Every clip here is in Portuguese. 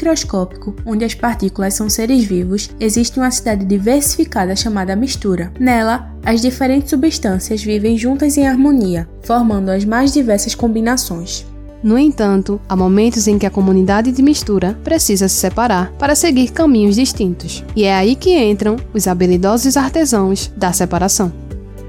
microscópico, onde as partículas são seres vivos, existe uma cidade diversificada chamada mistura. Nela, as diferentes substâncias vivem juntas em harmonia, formando as mais diversas combinações. No entanto, há momentos em que a comunidade de mistura precisa se separar para seguir caminhos distintos. E é aí que entram os habilidosos artesãos da separação.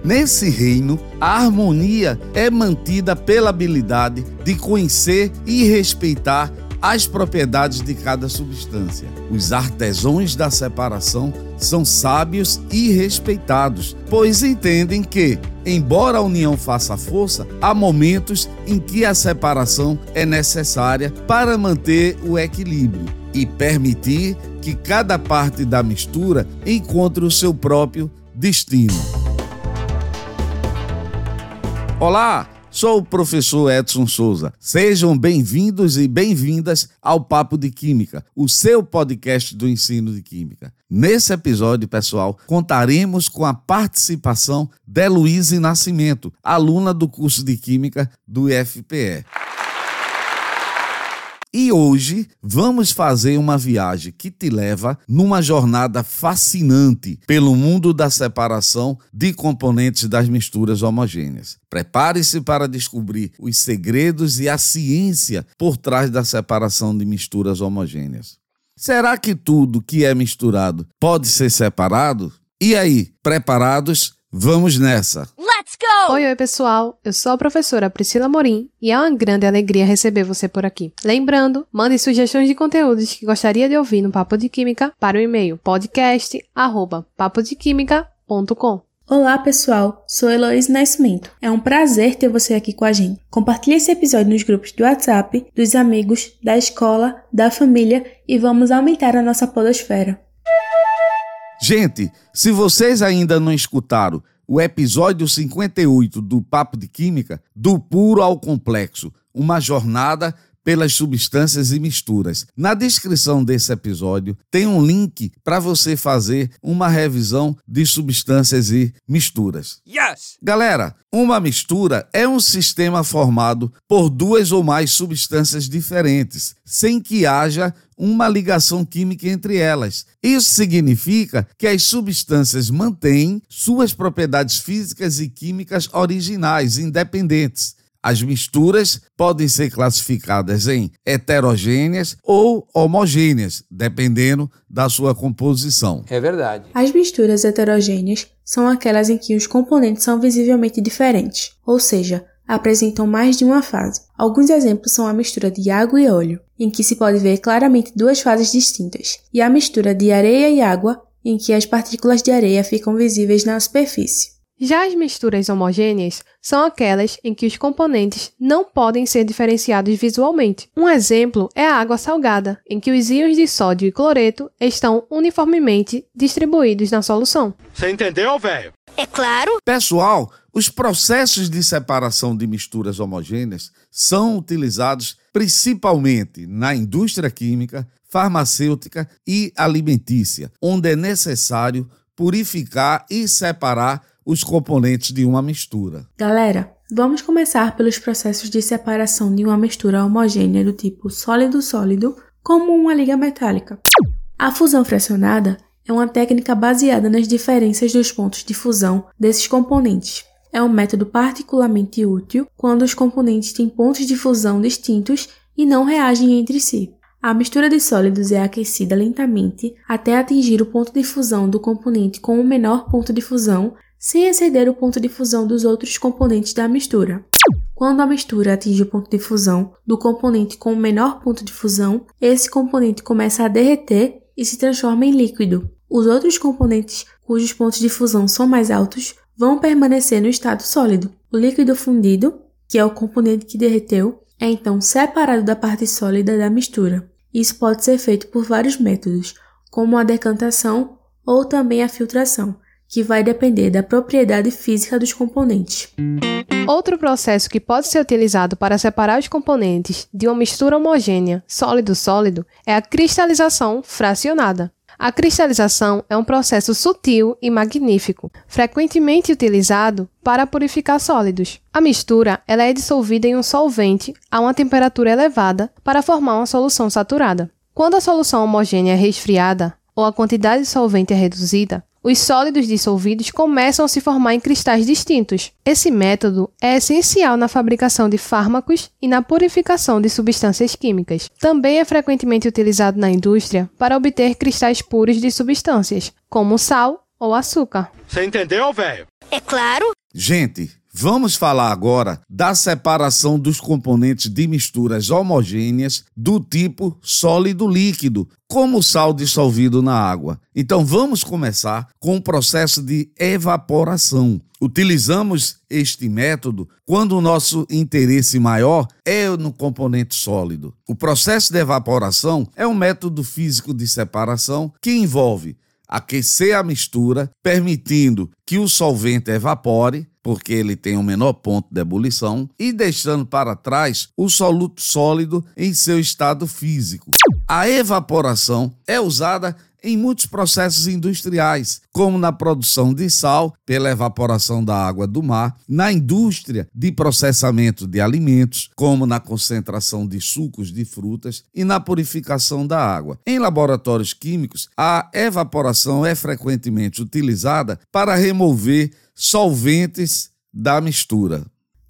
Nesse reino, a harmonia é mantida pela habilidade de conhecer e respeitar as propriedades de cada substância. Os artesãos da separação são sábios e respeitados, pois entendem que, embora a união faça força, há momentos em que a separação é necessária para manter o equilíbrio e permitir que cada parte da mistura encontre o seu próprio destino. Olá, sou o professor Edson Souza. Sejam bem-vindos e bem-vindas ao Papo de Química, o seu podcast do ensino de Química. Nesse episódio, pessoal, contaremos com a participação de Luíse Nascimento, aluna do curso de Química do IFPE. E hoje vamos fazer uma viagem que te leva numa jornada fascinante pelo mundo da separação de componentes das misturas homogêneas. Prepare-se para descobrir os segredos e a ciência por trás da separação de misturas homogêneas. Será que tudo que é misturado pode ser separado? E aí, preparados? Vamos nessa! Let's go! Oi, oi, pessoal. Eu sou a professora Priscila Morim e é uma grande alegria receber você por aqui. Lembrando, mande sugestões de conteúdos que gostaria de ouvir no Papo de Química para o e-mail podcast@papodequimica.com. Olá, pessoal. Sou Heloísa Nascimento. É um prazer ter você aqui com a gente. Compartilhe esse episódio nos grupos do WhatsApp, dos amigos, da escola, da família e vamos aumentar a nossa podosfera. Gente, se vocês ainda não escutaram o episódio 58 do Papo de Química, do puro ao complexo, uma jornada pelas substâncias e misturas. Na descrição desse episódio tem um link para você fazer uma revisão de substâncias e misturas. Yes! Galera, uma mistura é um sistema formado por duas ou mais substâncias diferentes, sem que haja uma ligação química entre elas. Isso significa que as substâncias mantêm suas propriedades físicas e químicas originais, independentes. As misturas podem ser classificadas em heterogêneas ou homogêneas, dependendo da sua composição. É verdade. As misturas heterogêneas são aquelas em que os componentes são visivelmente diferentes, ou seja, apresentam mais de uma fase. Alguns exemplos são a mistura de água e óleo, em que se pode ver claramente duas fases distintas, e a mistura de areia e água, em que as partículas de areia ficam visíveis na superfície. Já as misturas homogêneas são aquelas em que os componentes não podem ser diferenciados visualmente. Um exemplo é a água salgada, em que os íons de sódio e cloreto estão uniformemente distribuídos na solução. Você entendeu, velho? É claro. Pessoal, os processos de separação de misturas homogêneas são utilizados principalmente na indústria química, farmacêutica e alimentícia, onde é necessário purificar e separar os componentes de uma mistura. Galera, vamos começar pelos processos de separação de uma mistura homogênea do tipo sólido-sólido, como uma liga metálica. A fusão fracionada é uma técnica baseada nas diferenças dos pontos de fusão desses componentes. É um método particularmente útil quando os componentes têm pontos de fusão distintos e não reagem entre si. A mistura de sólidos é aquecida lentamente até atingir o ponto de fusão do componente com o menor ponto de fusão sem exceder o ponto de fusão dos outros componentes da mistura. Quando a mistura atinge o ponto de fusão do componente com o menor ponto de fusão, esse componente começa a derreter e se transforma em líquido. Os outros componentes cujos pontos de fusão são mais altos vão permanecer no estado sólido. O líquido fundido, que é o componente que derreteu, é então separado da parte sólida da mistura. Isso pode ser feito por vários métodos, como a decantação ou também a filtração que vai depender da propriedade física dos componentes. Outro processo que pode ser utilizado para separar os componentes de uma mistura homogênea sólido-sólido é a cristalização fracionada. A cristalização é um processo sutil e magnífico, frequentemente utilizado para purificar sólidos. A mistura ela é dissolvida em um solvente a uma temperatura elevada para formar uma solução saturada. Quando a solução homogênea é resfriada ou a quantidade de solvente é reduzida, os sólidos dissolvidos começam a se formar em cristais distintos. Esse método é essencial na fabricação de fármacos e na purificação de substâncias químicas. Também é frequentemente utilizado na indústria para obter cristais puros de substâncias, como sal ou açúcar. Você entendeu, velho? É claro. Gente, Vamos falar agora da separação dos componentes de misturas homogêneas do tipo sólido-líquido, como sal dissolvido na água. Então vamos começar com o processo de evaporação. Utilizamos este método quando o nosso interesse maior é no componente sólido. O processo de evaporação é um método físico de separação que envolve aquecer a mistura, permitindo que o solvente evapore, porque ele tem um menor ponto de ebulição, e deixando para trás o soluto sólido em seu estado físico. A evaporação é usada em muitos processos industriais, como na produção de sal, pela evaporação da água do mar, na indústria de processamento de alimentos, como na concentração de sucos de frutas e na purificação da água. Em laboratórios químicos, a evaporação é frequentemente utilizada para remover solventes da mistura.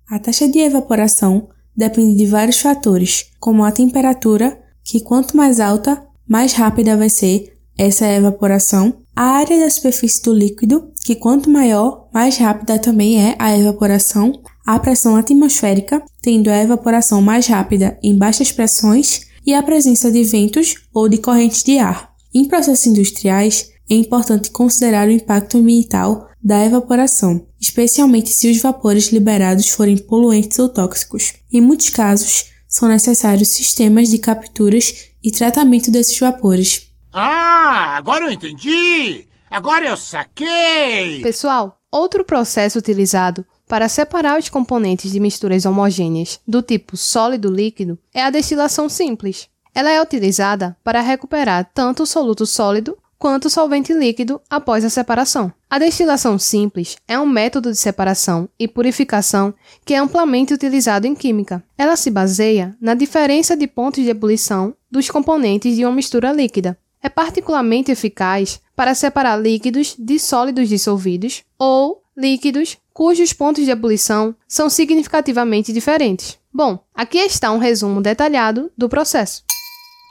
A taxa de evaporação depende de vários fatores, como a temperatura, que quanto mais alta, mais rápida vai ser essa é a evaporação. A área da superfície do líquido, que quanto maior, mais rápida também é a evaporação. A pressão atmosférica, tendo a evaporação mais rápida em baixas pressões, e a presença de ventos ou de correntes de ar. Em processos industriais, é importante considerar o impacto ambiental da evaporação, especialmente se os vapores liberados forem poluentes ou tóxicos. Em muitos casos, são necessários sistemas de capturas e tratamento desses vapores, ah, agora eu entendi! Agora eu saquei! Pessoal, outro processo utilizado para separar os componentes de misturas homogêneas do tipo sólido-líquido é a destilação simples. Ela é utilizada para recuperar tanto o soluto sólido quanto o solvente líquido após a separação. A destilação simples é um método de separação e purificação que é amplamente utilizado em química. Ela se baseia na diferença de pontos de ebulição dos componentes de uma mistura líquida, é particularmente eficaz para separar líquidos de sólidos dissolvidos ou líquidos cujos pontos de ebulição são significativamente diferentes. Bom, aqui está um resumo detalhado do processo.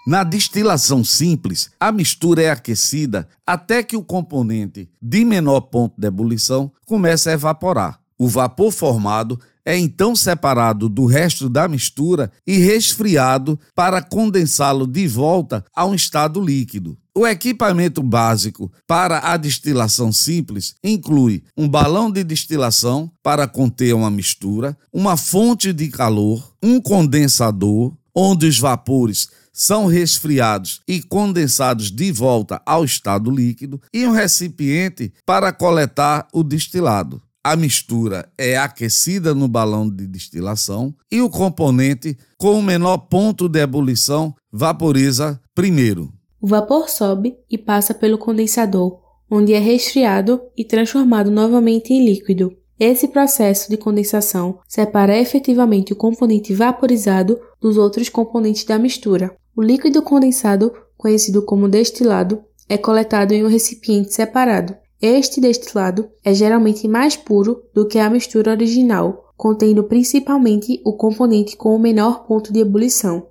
Na destilação simples, a mistura é aquecida até que o componente de menor ponto de ebulição comece a evaporar. O vapor formado é então separado do resto da mistura e resfriado para condensá-lo de volta a um estado líquido. O equipamento básico para a destilação simples inclui um balão de destilação para conter uma mistura, uma fonte de calor, um condensador, onde os vapores são resfriados e condensados de volta ao estado líquido, e um recipiente para coletar o destilado. A mistura é aquecida no balão de destilação e o componente com o menor ponto de ebulição vaporiza primeiro. O vapor sobe e passa pelo condensador, onde é resfriado e transformado novamente em líquido. Esse processo de condensação separa efetivamente o componente vaporizado dos outros componentes da mistura. O líquido condensado, conhecido como destilado, é coletado em um recipiente separado. Este destilado é geralmente mais puro do que a mistura original, contendo principalmente o componente com o menor ponto de ebulição.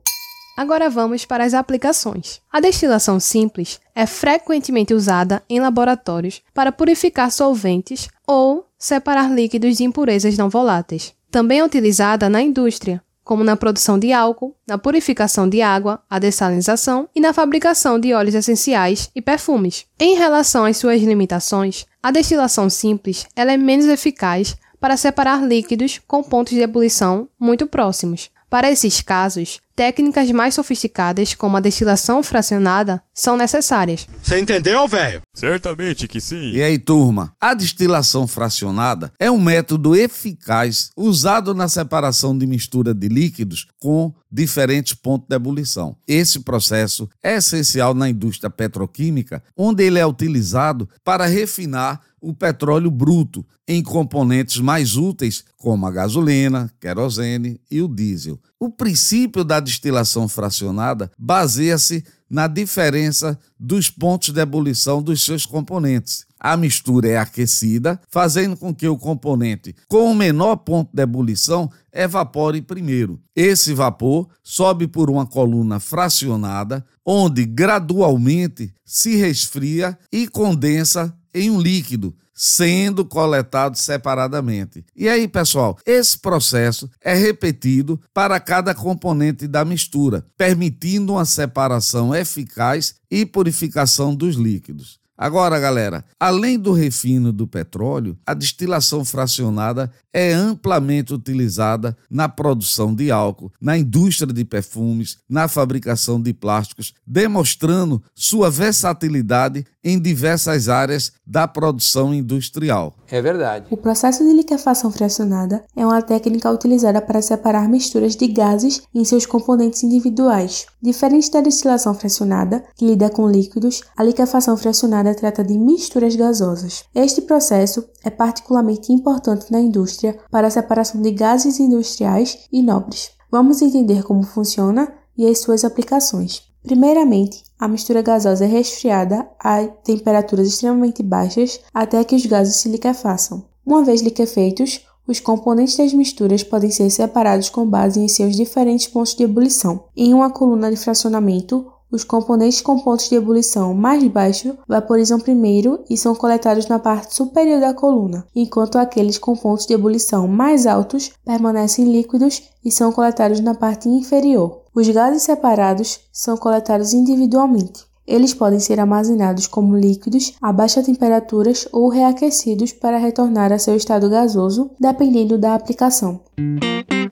Agora vamos para as aplicações. A destilação simples é frequentemente usada em laboratórios para purificar solventes ou separar líquidos de impurezas não voláteis. Também é utilizada na indústria, como na produção de álcool, na purificação de água, a dessalinização e na fabricação de óleos essenciais e perfumes. Em relação às suas limitações, a destilação simples é menos eficaz para separar líquidos com pontos de ebulição muito próximos. Para esses casos, técnicas mais sofisticadas, como a destilação fracionada, são necessárias. Você entendeu, velho? Certamente que sim. E aí, turma? A destilação fracionada é um método eficaz usado na separação de mistura de líquidos com diferentes pontos de ebulição. Esse processo é essencial na indústria petroquímica, onde ele é utilizado para refinar o petróleo bruto em componentes mais úteis, como a gasolina, querosene e o diesel. O princípio da destilação fracionada baseia-se na diferença dos pontos de ebulição dos seus componentes. A mistura é aquecida, fazendo com que o componente com o menor ponto de ebulição evapore primeiro. Esse vapor sobe por uma coluna fracionada, onde gradualmente se resfria e condensa em um líquido, sendo coletado separadamente. E aí, pessoal, esse processo é repetido para cada componente da mistura, permitindo uma separação eficaz e purificação dos líquidos. Agora, galera, além do refino do petróleo, a destilação fracionada é amplamente utilizada na produção de álcool, na indústria de perfumes, na fabricação de plásticos, demonstrando sua versatilidade em diversas áreas da produção industrial. É verdade. O processo de liquefação fracionada é uma técnica utilizada para separar misturas de gases em seus componentes individuais. Diferente da destilação fracionada, que lida com líquidos, a liquefação fracionada trata de misturas gasosas. Este processo é particularmente importante na indústria para a separação de gases industriais e nobres. Vamos entender como funciona e as suas aplicações. Primeiramente, a mistura gasosa é resfriada a temperaturas extremamente baixas até que os gases se liquefaçam. Uma vez liquefeitos, os componentes das misturas podem ser separados com base em seus diferentes pontos de ebulição. Em uma coluna de fracionamento, os componentes com pontos de ebulição mais baixos vaporizam primeiro e são coletados na parte superior da coluna, enquanto aqueles com pontos de ebulição mais altos permanecem líquidos e são coletados na parte inferior. Os gases separados são coletados individualmente. Eles podem ser armazenados como líquidos a baixas temperaturas ou reaquecidos para retornar a seu estado gasoso, dependendo da aplicação.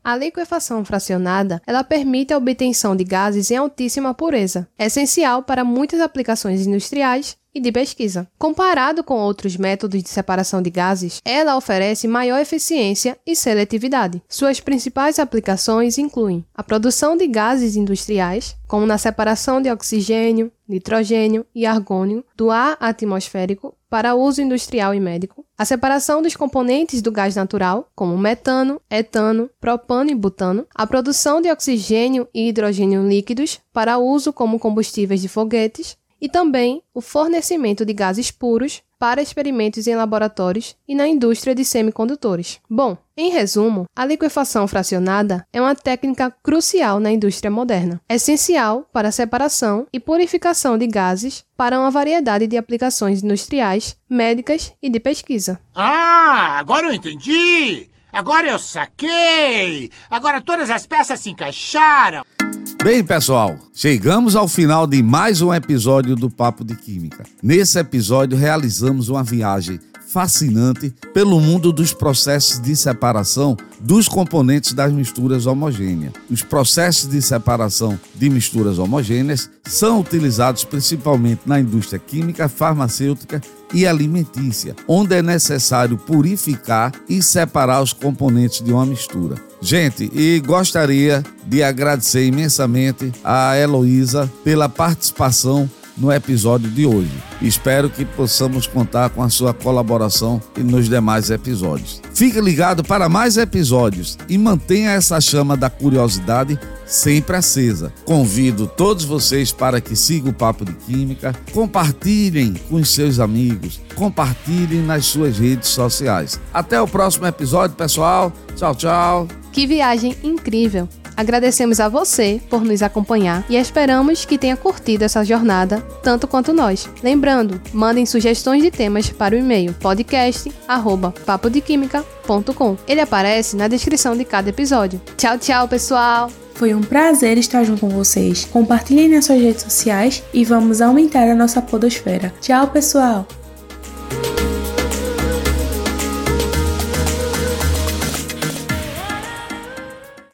A liquefação fracionada, ela permite a obtenção de gases em altíssima pureza, essencial para muitas aplicações industriais e de pesquisa. Comparado com outros métodos de separação de gases, ela oferece maior eficiência e seletividade. Suas principais aplicações incluem a produção de gases industriais, como na separação de oxigênio, nitrogênio e argônio do ar atmosférico para uso industrial e médico, a separação dos componentes do gás natural, como metano, etano, propano e butano, a produção de oxigênio e hidrogênio líquidos para uso como combustíveis de foguetes, e também o fornecimento de gases puros para experimentos em laboratórios e na indústria de semicondutores. Bom, em resumo, a liquefação fracionada é uma técnica crucial na indústria moderna, essencial para a separação e purificação de gases para uma variedade de aplicações industriais, médicas e de pesquisa. Ah, agora eu entendi! Agora eu saquei! Agora todas as peças se encaixaram! Bem, pessoal, chegamos ao final de mais um episódio do Papo de Química. Nesse episódio, realizamos uma viagem fascinante pelo mundo dos processos de separação dos componentes das misturas homogêneas. Os processos de separação de misturas homogêneas são utilizados principalmente na indústria química, farmacêutica e alimentícia, onde é necessário purificar e separar os componentes de uma mistura. Gente, e gostaria de agradecer imensamente a Heloísa pela participação no episódio de hoje. Espero que possamos contar com a sua colaboração nos demais episódios. Fique ligado para mais episódios e mantenha essa chama da curiosidade sempre acesa. Convido todos vocês para que sigam o Papo de Química, compartilhem com os seus amigos, compartilhem nas suas redes sociais. Até o próximo episódio, pessoal. Tchau, tchau. Que viagem incrível! Agradecemos a você por nos acompanhar e esperamos que tenha curtido essa jornada tanto quanto nós. Lembrando, mandem sugestões de temas para o e-mail podcast@papodequimica.com. Ele aparece na descrição de cada episódio. Tchau, tchau, pessoal. Foi um prazer estar junto com vocês. Compartilhem nas suas redes sociais e vamos aumentar a nossa podosfera. Tchau, pessoal!